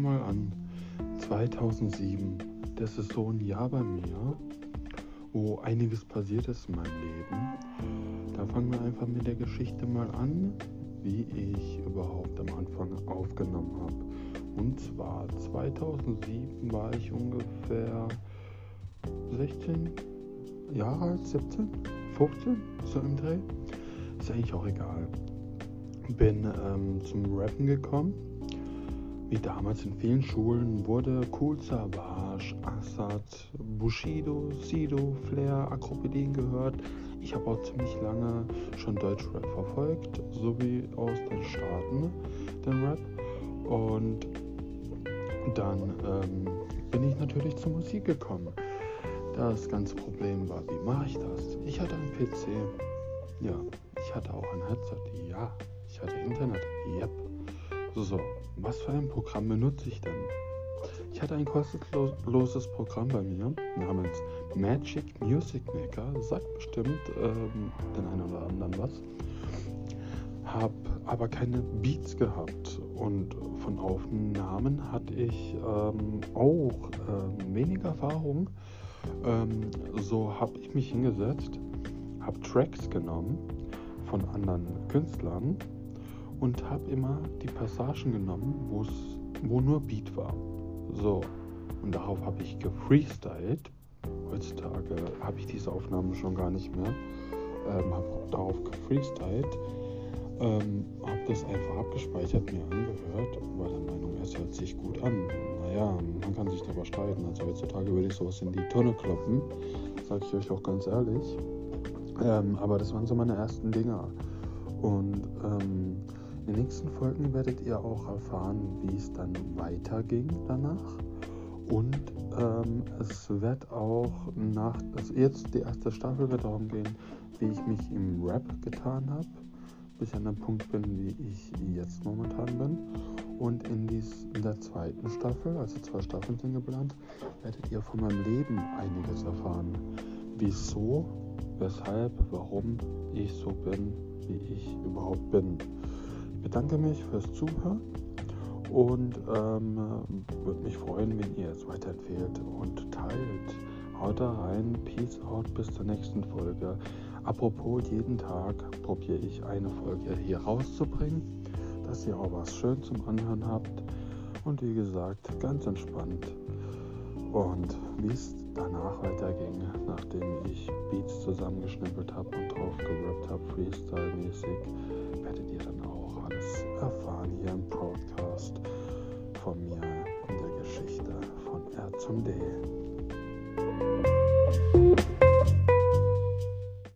mal an. 2007, das ist so ein Jahr bei mir, wo einiges passiert ist in meinem Leben. Da fangen wir einfach mit der Geschichte mal an, wie ich überhaupt am Anfang aufgenommen habe. Und zwar 2007 war ich ungefähr 16 Jahre alt, 17, 15, so im Dreh. Ist eigentlich auch egal. Bin ähm, zum Rappen gekommen. Wie damals in vielen Schulen wurde Cool Savage, Assad, Bushido, Sido, Flair, Akropedin gehört. Ich habe auch ziemlich lange schon Deutschrap verfolgt, sowie aus den Staaten den Rap. Und dann ähm, bin ich natürlich zur Musik gekommen. Das ganze Problem war, wie mache ich das? Ich hatte einen PC. Ja, ich hatte auch ein Headset. Ja, ich hatte Internet. Yep. So, was für ein Programm benutze ich denn? Ich hatte ein kostenloses Programm bei mir namens Magic Music Maker. Sagt bestimmt ähm, den einen oder anderen was. Hab aber keine Beats gehabt und von Aufnahmen hatte ich ähm, auch ähm, weniger Erfahrung. Ähm, so habe ich mich hingesetzt, habe Tracks genommen von anderen Künstlern und habe immer die Passagen genommen, wo nur Beat war. So, und darauf habe ich gefreestylt. Heutzutage habe ich diese Aufnahmen schon gar nicht mehr. Ähm, habe darauf gefreestylt. Ähm, habe das einfach abgespeichert, mir angehört, war der Meinung, es hört sich gut an. Naja, man kann sich darüber streiten. Also heutzutage würde ich sowas in die Tonne kloppen, sage ich euch auch ganz ehrlich. Ähm, aber das waren so meine ersten Dinger. Und ähm, den nächsten Folgen werdet ihr auch erfahren, wie es dann weiterging danach. Und ähm, es wird auch nach, also jetzt die erste Staffel wird darum gehen, wie ich mich im Rap getan habe, bis ich an dem Punkt bin, wie ich jetzt momentan bin. Und in, dies, in der zweiten Staffel, also zwei Staffeln sind geplant, werdet ihr von meinem Leben einiges erfahren. Wieso, weshalb, warum ich so bin, wie ich überhaupt bin bedanke mich fürs Zuhören und ähm, würde mich freuen, wenn ihr es weiterempfehlt und teilt. Haut da rein, peace out, bis zur nächsten Folge. Apropos, jeden Tag probiere ich eine Folge hier rauszubringen, dass ihr auch was schön zum Anhören habt. Und wie gesagt, ganz entspannt. Und wie es danach weiterging, nachdem ich Beats zusammengeschnippelt habe und drauf gerappt habe, Freestyle-mäßig, hier im Podcast von mir und der Geschichte von R zum D.